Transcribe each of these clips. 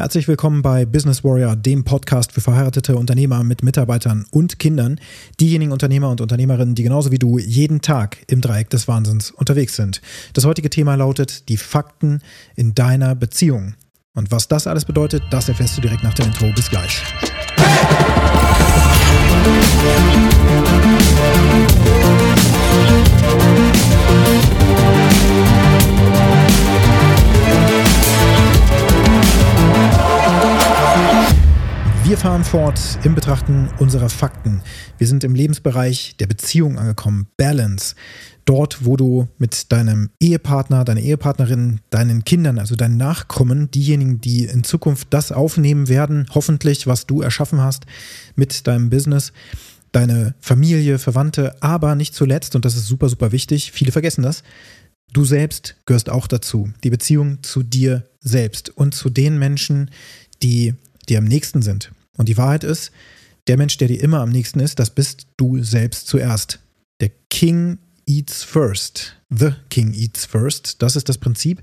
Herzlich willkommen bei Business Warrior, dem Podcast für verheiratete Unternehmer mit Mitarbeitern und Kindern. Diejenigen Unternehmer und Unternehmerinnen, die genauso wie du jeden Tag im Dreieck des Wahnsinns unterwegs sind. Das heutige Thema lautet die Fakten in deiner Beziehung. Und was das alles bedeutet, das erfährst du direkt nach dem Intro. Bis gleich. Wir fahren fort im Betrachten unserer Fakten. Wir sind im Lebensbereich der Beziehung angekommen, Balance. Dort, wo du mit deinem Ehepartner, deiner Ehepartnerin, deinen Kindern, also deinen Nachkommen, diejenigen, die in Zukunft das aufnehmen werden, hoffentlich, was du erschaffen hast mit deinem Business, deine Familie, Verwandte, aber nicht zuletzt, und das ist super, super wichtig, viele vergessen das, du selbst gehörst auch dazu. Die Beziehung zu dir selbst und zu den Menschen, die dir am nächsten sind. Und die Wahrheit ist, der Mensch, der dir immer am nächsten ist, das bist du selbst zuerst. Der King eats first. The King eats first. Das ist das Prinzip.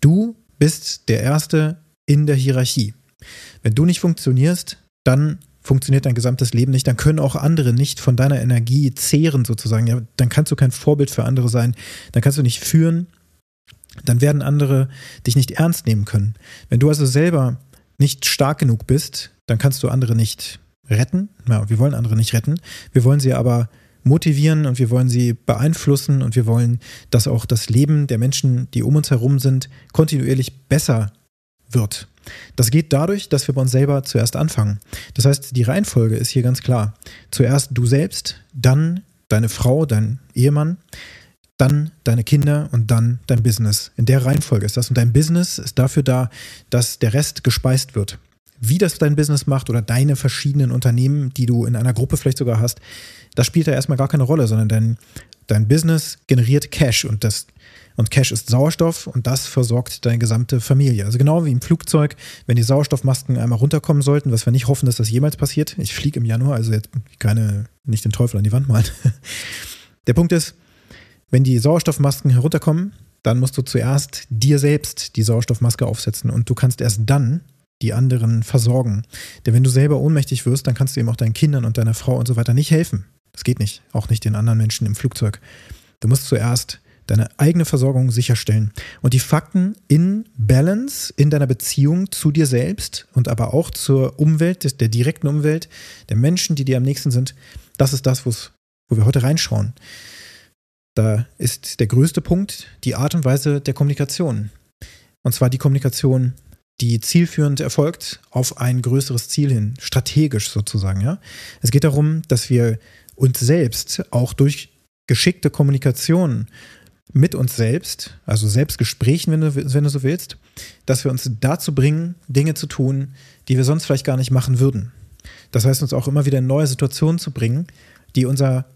Du bist der Erste in der Hierarchie. Wenn du nicht funktionierst, dann funktioniert dein gesamtes Leben nicht, dann können auch andere nicht von deiner Energie zehren sozusagen. Ja, dann kannst du kein Vorbild für andere sein, dann kannst du nicht führen, dann werden andere dich nicht ernst nehmen können. Wenn du also selber nicht stark genug bist, dann kannst du andere nicht retten. Ja, wir wollen andere nicht retten. Wir wollen sie aber motivieren und wir wollen sie beeinflussen und wir wollen, dass auch das Leben der Menschen, die um uns herum sind, kontinuierlich besser wird. Das geht dadurch, dass wir bei uns selber zuerst anfangen. Das heißt, die Reihenfolge ist hier ganz klar. Zuerst du selbst, dann deine Frau, dein Ehemann, dann deine Kinder und dann dein Business. In der Reihenfolge ist das. Und dein Business ist dafür da, dass der Rest gespeist wird. Wie das dein Business macht oder deine verschiedenen Unternehmen, die du in einer Gruppe vielleicht sogar hast, das spielt da erstmal gar keine Rolle, sondern dein, dein Business generiert Cash und das und Cash ist Sauerstoff und das versorgt deine gesamte Familie. Also genau wie im Flugzeug, wenn die Sauerstoffmasken einmal runterkommen sollten, was wir nicht hoffen, dass das jemals passiert. Ich fliege im Januar, also jetzt keine, nicht den Teufel an die Wand malen. Der Punkt ist, wenn die Sauerstoffmasken herunterkommen, dann musst du zuerst dir selbst die Sauerstoffmaske aufsetzen und du kannst erst dann die anderen versorgen. Denn wenn du selber ohnmächtig wirst, dann kannst du eben auch deinen Kindern und deiner Frau und so weiter nicht helfen. Das geht nicht. Auch nicht den anderen Menschen im Flugzeug. Du musst zuerst deine eigene Versorgung sicherstellen. Und die Fakten in Balance in deiner Beziehung zu dir selbst und aber auch zur Umwelt, der direkten Umwelt, der Menschen, die dir am nächsten sind, das ist das, wo wir heute reinschauen. Da ist der größte Punkt die Art und Weise der Kommunikation. Und zwar die Kommunikation, die zielführend erfolgt auf ein größeres Ziel hin, strategisch sozusagen. Ja? Es geht darum, dass wir uns selbst auch durch geschickte Kommunikation mit uns selbst, also Selbstgesprächen, wenn du, wenn du so willst, dass wir uns dazu bringen, Dinge zu tun, die wir sonst vielleicht gar nicht machen würden. Das heißt, uns auch immer wieder in neue Situationen zu bringen, die unser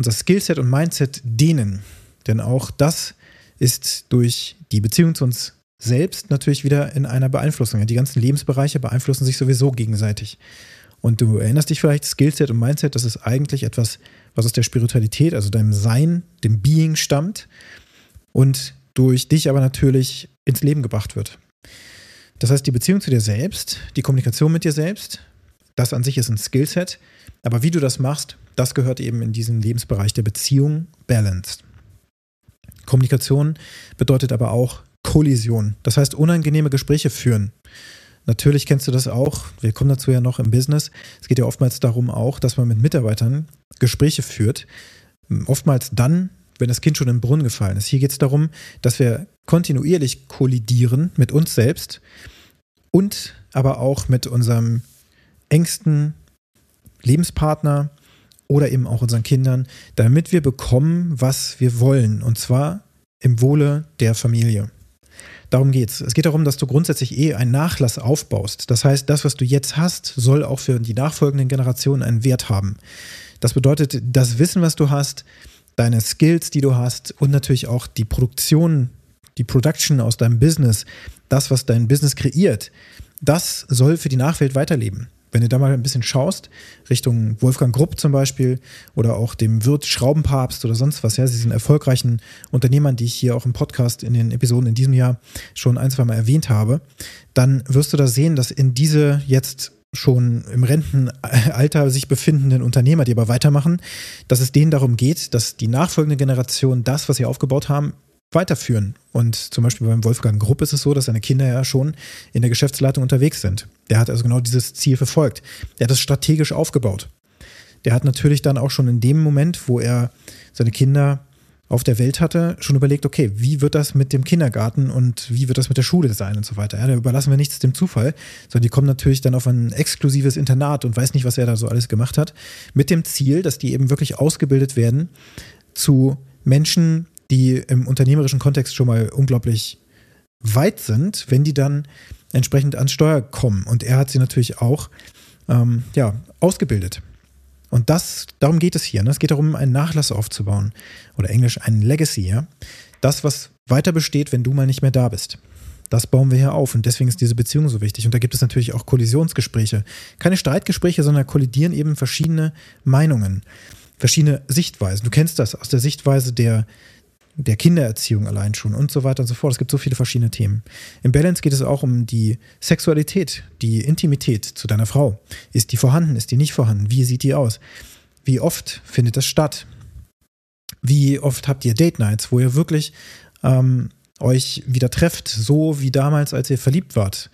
unser Skillset und Mindset dehnen. Denn auch das ist durch die Beziehung zu uns selbst natürlich wieder in einer Beeinflussung. Die ganzen Lebensbereiche beeinflussen sich sowieso gegenseitig. Und du erinnerst dich vielleicht, Skillset und Mindset, das ist eigentlich etwas, was aus der Spiritualität, also deinem Sein, dem Being stammt und durch dich aber natürlich ins Leben gebracht wird. Das heißt, die Beziehung zu dir selbst, die Kommunikation mit dir selbst, das an sich ist ein Skillset, aber wie du das machst, das gehört eben in diesen Lebensbereich der Beziehung balanced. Kommunikation bedeutet aber auch Kollision. Das heißt, unangenehme Gespräche führen. Natürlich kennst du das auch. Wir kommen dazu ja noch im Business. Es geht ja oftmals darum auch, dass man mit Mitarbeitern Gespräche führt. Oftmals dann, wenn das Kind schon im Brunnen gefallen ist. Hier geht es darum, dass wir kontinuierlich kollidieren mit uns selbst und aber auch mit unserem engsten Lebenspartner, oder eben auch unseren Kindern, damit wir bekommen, was wir wollen. Und zwar im Wohle der Familie. Darum geht's. Es geht darum, dass du grundsätzlich eh einen Nachlass aufbaust. Das heißt, das, was du jetzt hast, soll auch für die nachfolgenden Generationen einen Wert haben. Das bedeutet, das Wissen, was du hast, deine Skills, die du hast und natürlich auch die Produktion, die Production aus deinem Business, das, was dein Business kreiert, das soll für die Nachwelt weiterleben. Wenn du da mal ein bisschen schaust, Richtung Wolfgang Grupp zum Beispiel oder auch dem Wirt Schraubenpapst oder sonst was, ja, sie sind erfolgreichen Unternehmern, die ich hier auch im Podcast in den Episoden in diesem Jahr schon ein, zwei Mal erwähnt habe, dann wirst du da sehen, dass in diese jetzt schon im Rentenalter sich befindenden Unternehmer, die aber weitermachen, dass es denen darum geht, dass die nachfolgende Generation das, was sie aufgebaut haben, weiterführen. Und zum Beispiel beim Wolfgang Grupp ist es so, dass seine Kinder ja schon in der Geschäftsleitung unterwegs sind. Der hat also genau dieses Ziel verfolgt. Der hat es strategisch aufgebaut. Der hat natürlich dann auch schon in dem Moment, wo er seine Kinder auf der Welt hatte, schon überlegt, okay, wie wird das mit dem Kindergarten und wie wird das mit der Schule sein und so weiter. Ja, da überlassen wir nichts dem Zufall, sondern die kommen natürlich dann auf ein exklusives Internat und weiß nicht, was er da so alles gemacht hat, mit dem Ziel, dass die eben wirklich ausgebildet werden zu Menschen, die im unternehmerischen Kontext schon mal unglaublich weit sind, wenn die dann entsprechend ans Steuer kommen. Und er hat sie natürlich auch ähm, ja, ausgebildet. Und das, darum geht es hier. Ne? Es geht darum, einen Nachlass aufzubauen. Oder Englisch ein Legacy, ja. Das, was weiter besteht, wenn du mal nicht mehr da bist. Das bauen wir hier auf und deswegen ist diese Beziehung so wichtig. Und da gibt es natürlich auch Kollisionsgespräche. Keine Streitgespräche, sondern kollidieren eben verschiedene Meinungen, verschiedene Sichtweisen. Du kennst das aus der Sichtweise der, der Kindererziehung allein schon und so weiter und so fort. Es gibt so viele verschiedene Themen. Im Balance geht es auch um die Sexualität, die Intimität zu deiner Frau. Ist die vorhanden? Ist die nicht vorhanden? Wie sieht die aus? Wie oft findet das statt? Wie oft habt ihr Date Nights, wo ihr wirklich ähm, euch wieder trefft, so wie damals, als ihr verliebt wart?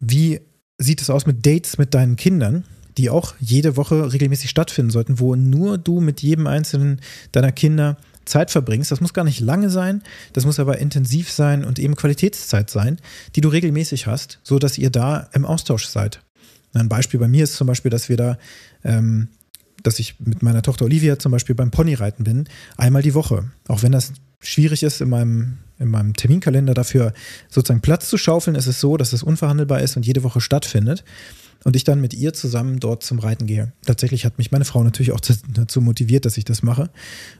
Wie sieht es aus mit Dates mit deinen Kindern? die auch jede Woche regelmäßig stattfinden sollten, wo nur du mit jedem einzelnen deiner Kinder Zeit verbringst. Das muss gar nicht lange sein, das muss aber intensiv sein und eben Qualitätszeit sein, die du regelmäßig hast, so dass ihr da im Austausch seid. Ein Beispiel bei mir ist zum Beispiel, dass wir da, ähm, dass ich mit meiner Tochter Olivia zum Beispiel beim Ponyreiten bin, einmal die Woche. Auch wenn das schwierig ist, in meinem, in meinem Terminkalender dafür sozusagen Platz zu schaufeln, ist es so, dass es unverhandelbar ist und jede Woche stattfindet und ich dann mit ihr zusammen dort zum Reiten gehe. Tatsächlich hat mich meine Frau natürlich auch dazu motiviert, dass ich das mache,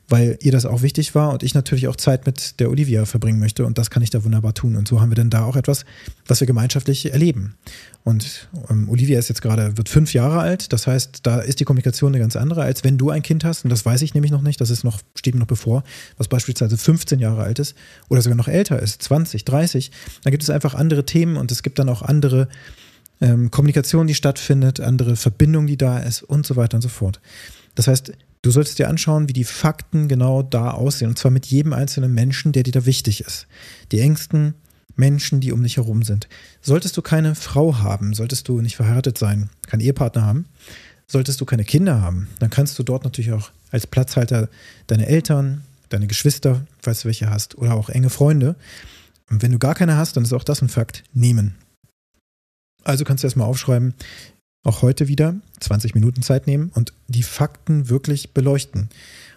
weil ihr das auch wichtig war und ich natürlich auch Zeit mit der Olivia verbringen möchte und das kann ich da wunderbar tun. Und so haben wir dann da auch etwas, was wir gemeinschaftlich erleben. Und ähm, Olivia ist jetzt gerade, wird fünf Jahre alt, das heißt, da ist die Kommunikation eine ganz andere, als wenn du ein Kind hast, und das weiß ich nämlich noch nicht, das ist noch, steht mir noch bevor, was beispielsweise 15 Jahre alt ist oder sogar noch älter ist, 20, 30, dann gibt es einfach andere Themen und es gibt dann auch andere ähm, Kommunikation, die stattfindet, andere Verbindung, die da ist und so weiter und so fort. Das heißt, du solltest dir anschauen, wie die Fakten genau da aussehen und zwar mit jedem einzelnen Menschen, der dir da wichtig ist. Die engsten Menschen, die um dich herum sind. Solltest du keine Frau haben, solltest du nicht verheiratet sein, keinen Ehepartner haben, solltest du keine Kinder haben, dann kannst du dort natürlich auch als Platzhalter deine Eltern, deine Geschwister, falls du welche hast, oder auch enge Freunde. Und wenn du gar keine hast, dann ist auch das ein Fakt, nehmen. Also kannst du erstmal aufschreiben, auch heute wieder 20 Minuten Zeit nehmen und die Fakten wirklich beleuchten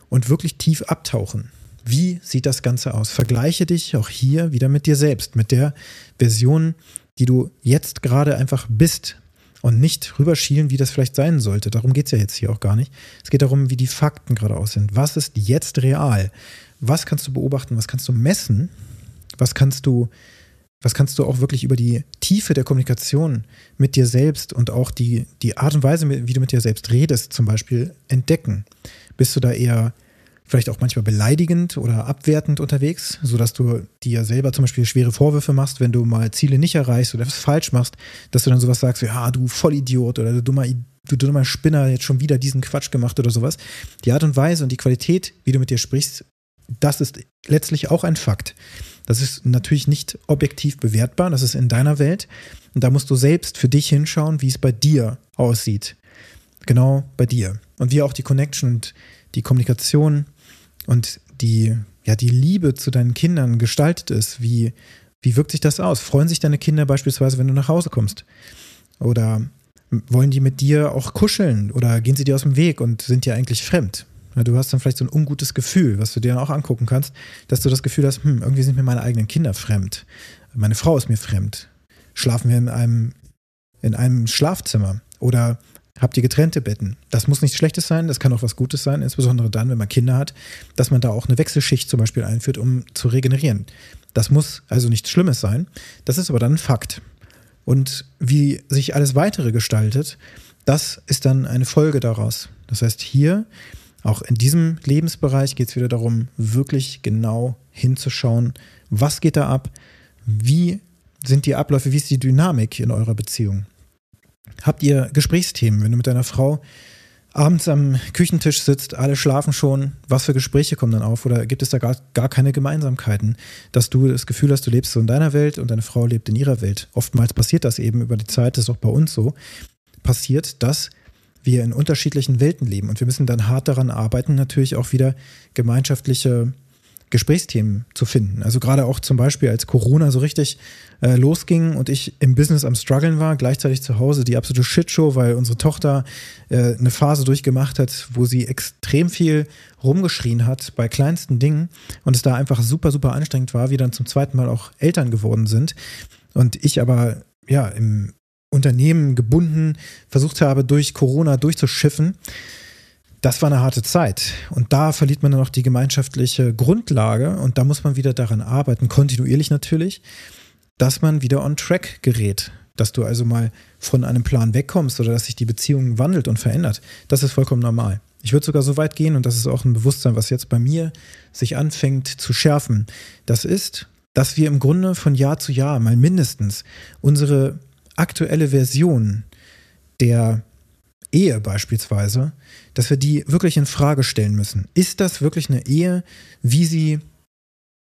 und wirklich tief abtauchen. Wie sieht das Ganze aus? Vergleiche dich auch hier wieder mit dir selbst, mit der Version, die du jetzt gerade einfach bist und nicht rüberschielen, wie das vielleicht sein sollte. Darum geht es ja jetzt hier auch gar nicht. Es geht darum, wie die Fakten gerade aussehen. Was ist jetzt real? Was kannst du beobachten? Was kannst du messen? Was kannst du was kannst du auch wirklich über die Tiefe der Kommunikation mit dir selbst und auch die, die Art und Weise, wie du mit dir selbst redest, zum Beispiel entdecken? Bist du da eher vielleicht auch manchmal beleidigend oder abwertend unterwegs, sodass du dir selber zum Beispiel schwere Vorwürfe machst, wenn du mal Ziele nicht erreichst oder was falsch machst, dass du dann sowas sagst wie, ja, du Vollidiot oder du dummer, du dummer Spinner, jetzt schon wieder diesen Quatsch gemacht oder sowas. Die Art und Weise und die Qualität, wie du mit dir sprichst, das ist letztlich auch ein Fakt. Das ist natürlich nicht objektiv bewertbar, das ist in deiner Welt. Und da musst du selbst für dich hinschauen, wie es bei dir aussieht. Genau bei dir. Und wie auch die Connection und die Kommunikation und die, ja, die Liebe zu deinen Kindern gestaltet ist. Wie, wie wirkt sich das aus? Freuen sich deine Kinder beispielsweise, wenn du nach Hause kommst? Oder wollen die mit dir auch kuscheln? Oder gehen sie dir aus dem Weg und sind dir eigentlich fremd? Du hast dann vielleicht so ein ungutes Gefühl, was du dir dann auch angucken kannst, dass du das Gefühl hast, hm, irgendwie sind mir meine eigenen Kinder fremd. Meine Frau ist mir fremd. Schlafen wir in einem, in einem Schlafzimmer oder habt ihr getrennte Betten? Das muss nichts Schlechtes sein, das kann auch was Gutes sein, insbesondere dann, wenn man Kinder hat, dass man da auch eine Wechselschicht zum Beispiel einführt, um zu regenerieren. Das muss also nichts Schlimmes sein. Das ist aber dann ein Fakt. Und wie sich alles weitere gestaltet, das ist dann eine Folge daraus. Das heißt, hier, auch in diesem Lebensbereich, geht es wieder darum, wirklich genau hinzuschauen, was geht da ab, wie sind die Abläufe, wie ist die Dynamik in eurer Beziehung. Habt ihr Gesprächsthemen, wenn du mit deiner Frau abends am Küchentisch sitzt, alle schlafen schon, was für Gespräche kommen dann auf oder gibt es da gar, gar keine Gemeinsamkeiten, dass du das Gefühl hast, du lebst so in deiner Welt und deine Frau lebt in ihrer Welt. Oftmals passiert das eben über die Zeit, das ist auch bei uns so, passiert, dass wir in unterschiedlichen Welten leben und wir müssen dann hart daran arbeiten, natürlich auch wieder gemeinschaftliche Gesprächsthemen zu finden. Also gerade auch zum Beispiel, als Corona so richtig äh, losging und ich im Business am struggeln war, gleichzeitig zu Hause die absolute Shitshow, weil unsere Tochter äh, eine Phase durchgemacht hat, wo sie extrem viel rumgeschrien hat bei kleinsten Dingen und es da einfach super, super anstrengend war, wir dann zum zweiten Mal auch Eltern geworden sind und ich aber ja im Unternehmen gebunden versucht habe, durch Corona durchzuschiffen das war eine harte Zeit. Und da verliert man dann auch die gemeinschaftliche Grundlage. Und da muss man wieder daran arbeiten, kontinuierlich natürlich, dass man wieder on track gerät. Dass du also mal von einem Plan wegkommst oder dass sich die Beziehung wandelt und verändert. Das ist vollkommen normal. Ich würde sogar so weit gehen, und das ist auch ein Bewusstsein, was jetzt bei mir sich anfängt zu schärfen. Das ist, dass wir im Grunde von Jahr zu Jahr mal mindestens unsere aktuelle Version der Ehe beispielsweise, dass wir die wirklich in Frage stellen müssen. Ist das wirklich eine Ehe, wie sie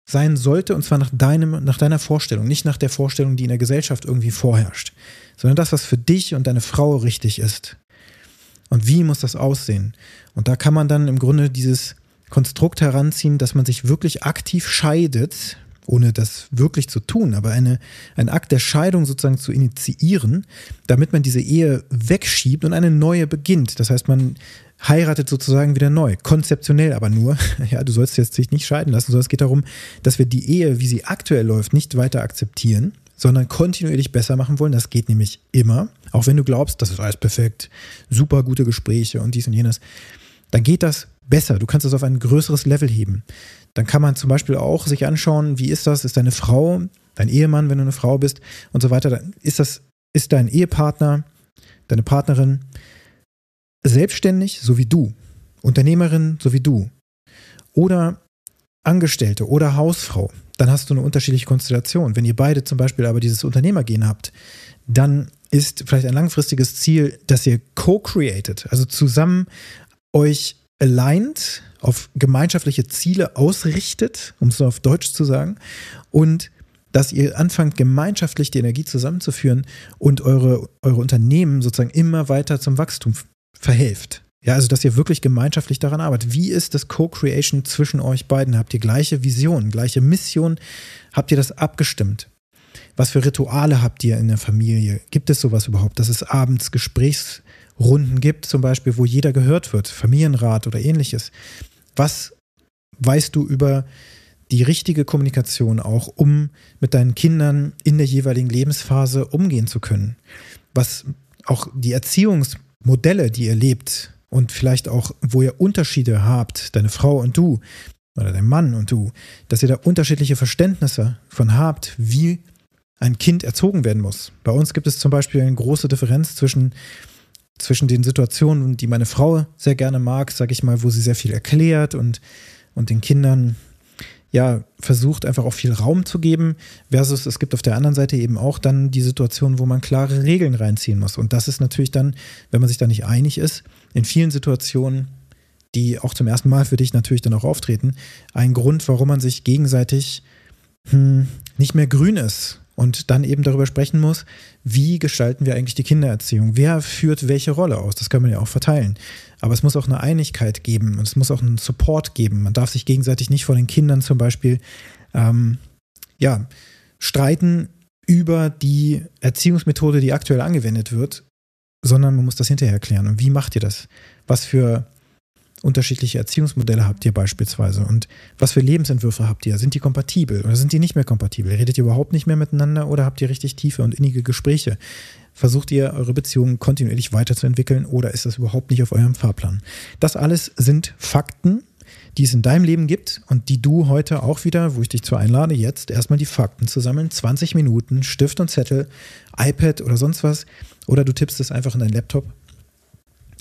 sein sollte, und zwar nach deinem, nach deiner Vorstellung, nicht nach der Vorstellung, die in der Gesellschaft irgendwie vorherrscht, sondern das, was für dich und deine Frau richtig ist. Und wie muss das aussehen? Und da kann man dann im Grunde dieses Konstrukt heranziehen, dass man sich wirklich aktiv scheidet ohne das wirklich zu tun, aber eine, ein Akt der Scheidung sozusagen zu initiieren, damit man diese Ehe wegschiebt und eine neue beginnt. Das heißt, man heiratet sozusagen wieder neu, konzeptionell aber nur. Ja, du sollst jetzt dich nicht scheiden lassen, sondern es geht darum, dass wir die Ehe, wie sie aktuell läuft, nicht weiter akzeptieren, sondern kontinuierlich besser machen wollen. Das geht nämlich immer. Auch wenn du glaubst, das ist alles perfekt, super gute Gespräche und dies und jenes, dann geht das besser. Du kannst es auf ein größeres Level heben. Dann kann man zum Beispiel auch sich anschauen, wie ist das? Ist deine Frau, dein Ehemann, wenn du eine Frau bist und so weiter. Ist das, ist dein Ehepartner, deine Partnerin selbstständig, so wie du, Unternehmerin, so wie du, oder Angestellte oder Hausfrau, dann hast du eine unterschiedliche Konstellation. Wenn ihr beide zum Beispiel aber dieses Unternehmergehen habt, dann ist vielleicht ein langfristiges Ziel, dass ihr co-created, also zusammen euch aligned auf gemeinschaftliche Ziele ausrichtet, um es so auf Deutsch zu sagen, und dass ihr anfangt, gemeinschaftlich die Energie zusammenzuführen und eure, eure Unternehmen sozusagen immer weiter zum Wachstum verhelft. Ja, also dass ihr wirklich gemeinschaftlich daran arbeitet. Wie ist das Co-Creation zwischen euch beiden? Habt ihr gleiche Vision, gleiche Mission? Habt ihr das abgestimmt? Was für Rituale habt ihr in der Familie? Gibt es sowas überhaupt, dass es abends Gesprächsrunden gibt, zum Beispiel, wo jeder gehört wird, Familienrat oder ähnliches? Was weißt du über die richtige Kommunikation auch, um mit deinen Kindern in der jeweiligen Lebensphase umgehen zu können? Was auch die Erziehungsmodelle, die ihr lebt und vielleicht auch, wo ihr Unterschiede habt, deine Frau und du oder dein Mann und du, dass ihr da unterschiedliche Verständnisse von habt, wie ein Kind erzogen werden muss. Bei uns gibt es zum Beispiel eine große Differenz zwischen zwischen den Situationen, die meine Frau sehr gerne mag, sag ich mal, wo sie sehr viel erklärt und, und den Kindern ja versucht einfach auch viel Raum zu geben, versus es gibt auf der anderen Seite eben auch dann die Situation, wo man klare Regeln reinziehen muss. Und das ist natürlich dann, wenn man sich da nicht einig ist, in vielen Situationen, die auch zum ersten Mal für dich natürlich dann auch auftreten, ein Grund, warum man sich gegenseitig hm, nicht mehr grün ist und dann eben darüber sprechen muss, wie gestalten wir eigentlich die Kindererziehung? Wer führt welche Rolle aus? Das kann man ja auch verteilen. Aber es muss auch eine Einigkeit geben und es muss auch einen Support geben. Man darf sich gegenseitig nicht vor den Kindern zum Beispiel ähm, ja, streiten über die Erziehungsmethode, die aktuell angewendet wird, sondern man muss das hinterher klären. Und wie macht ihr das? Was für unterschiedliche Erziehungsmodelle habt ihr beispielsweise und was für Lebensentwürfe habt ihr? Sind die kompatibel oder sind die nicht mehr kompatibel? Redet ihr überhaupt nicht mehr miteinander oder habt ihr richtig tiefe und innige Gespräche? Versucht ihr eure Beziehungen kontinuierlich weiterzuentwickeln oder ist das überhaupt nicht auf eurem Fahrplan? Das alles sind Fakten, die es in deinem Leben gibt und die du heute auch wieder, wo ich dich zu einlade, jetzt erstmal die Fakten zu sammeln. 20 Minuten, Stift und Zettel, iPad oder sonst was. Oder du tippst es einfach in deinen Laptop,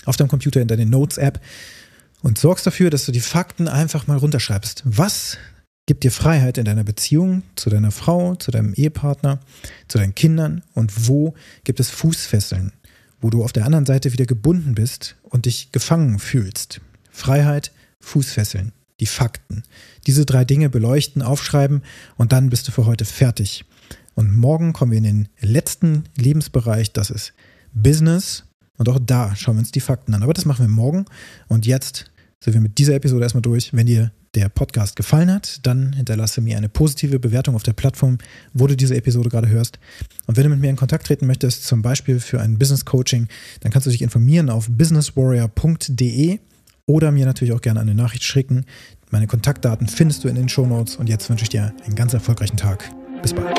auf deinem Computer, in deine Notes-App und sorgst dafür, dass du die Fakten einfach mal runterschreibst. Was gibt dir Freiheit in deiner Beziehung zu deiner Frau, zu deinem Ehepartner, zu deinen Kindern und wo gibt es Fußfesseln, wo du auf der anderen Seite wieder gebunden bist und dich gefangen fühlst. Freiheit, Fußfesseln, die Fakten. Diese drei Dinge beleuchten, aufschreiben und dann bist du für heute fertig. Und morgen kommen wir in den letzten Lebensbereich, das ist Business. Und auch da schauen wir uns die Fakten an. Aber das machen wir morgen. Und jetzt sind wir mit dieser Episode erstmal durch. Wenn dir der Podcast gefallen hat, dann hinterlasse mir eine positive Bewertung auf der Plattform, wo du diese Episode gerade hörst. Und wenn du mit mir in Kontakt treten möchtest, zum Beispiel für ein Business Coaching, dann kannst du dich informieren auf businesswarrior.de oder mir natürlich auch gerne eine Nachricht schicken. Meine Kontaktdaten findest du in den Show Notes und jetzt wünsche ich dir einen ganz erfolgreichen Tag. Bis bald.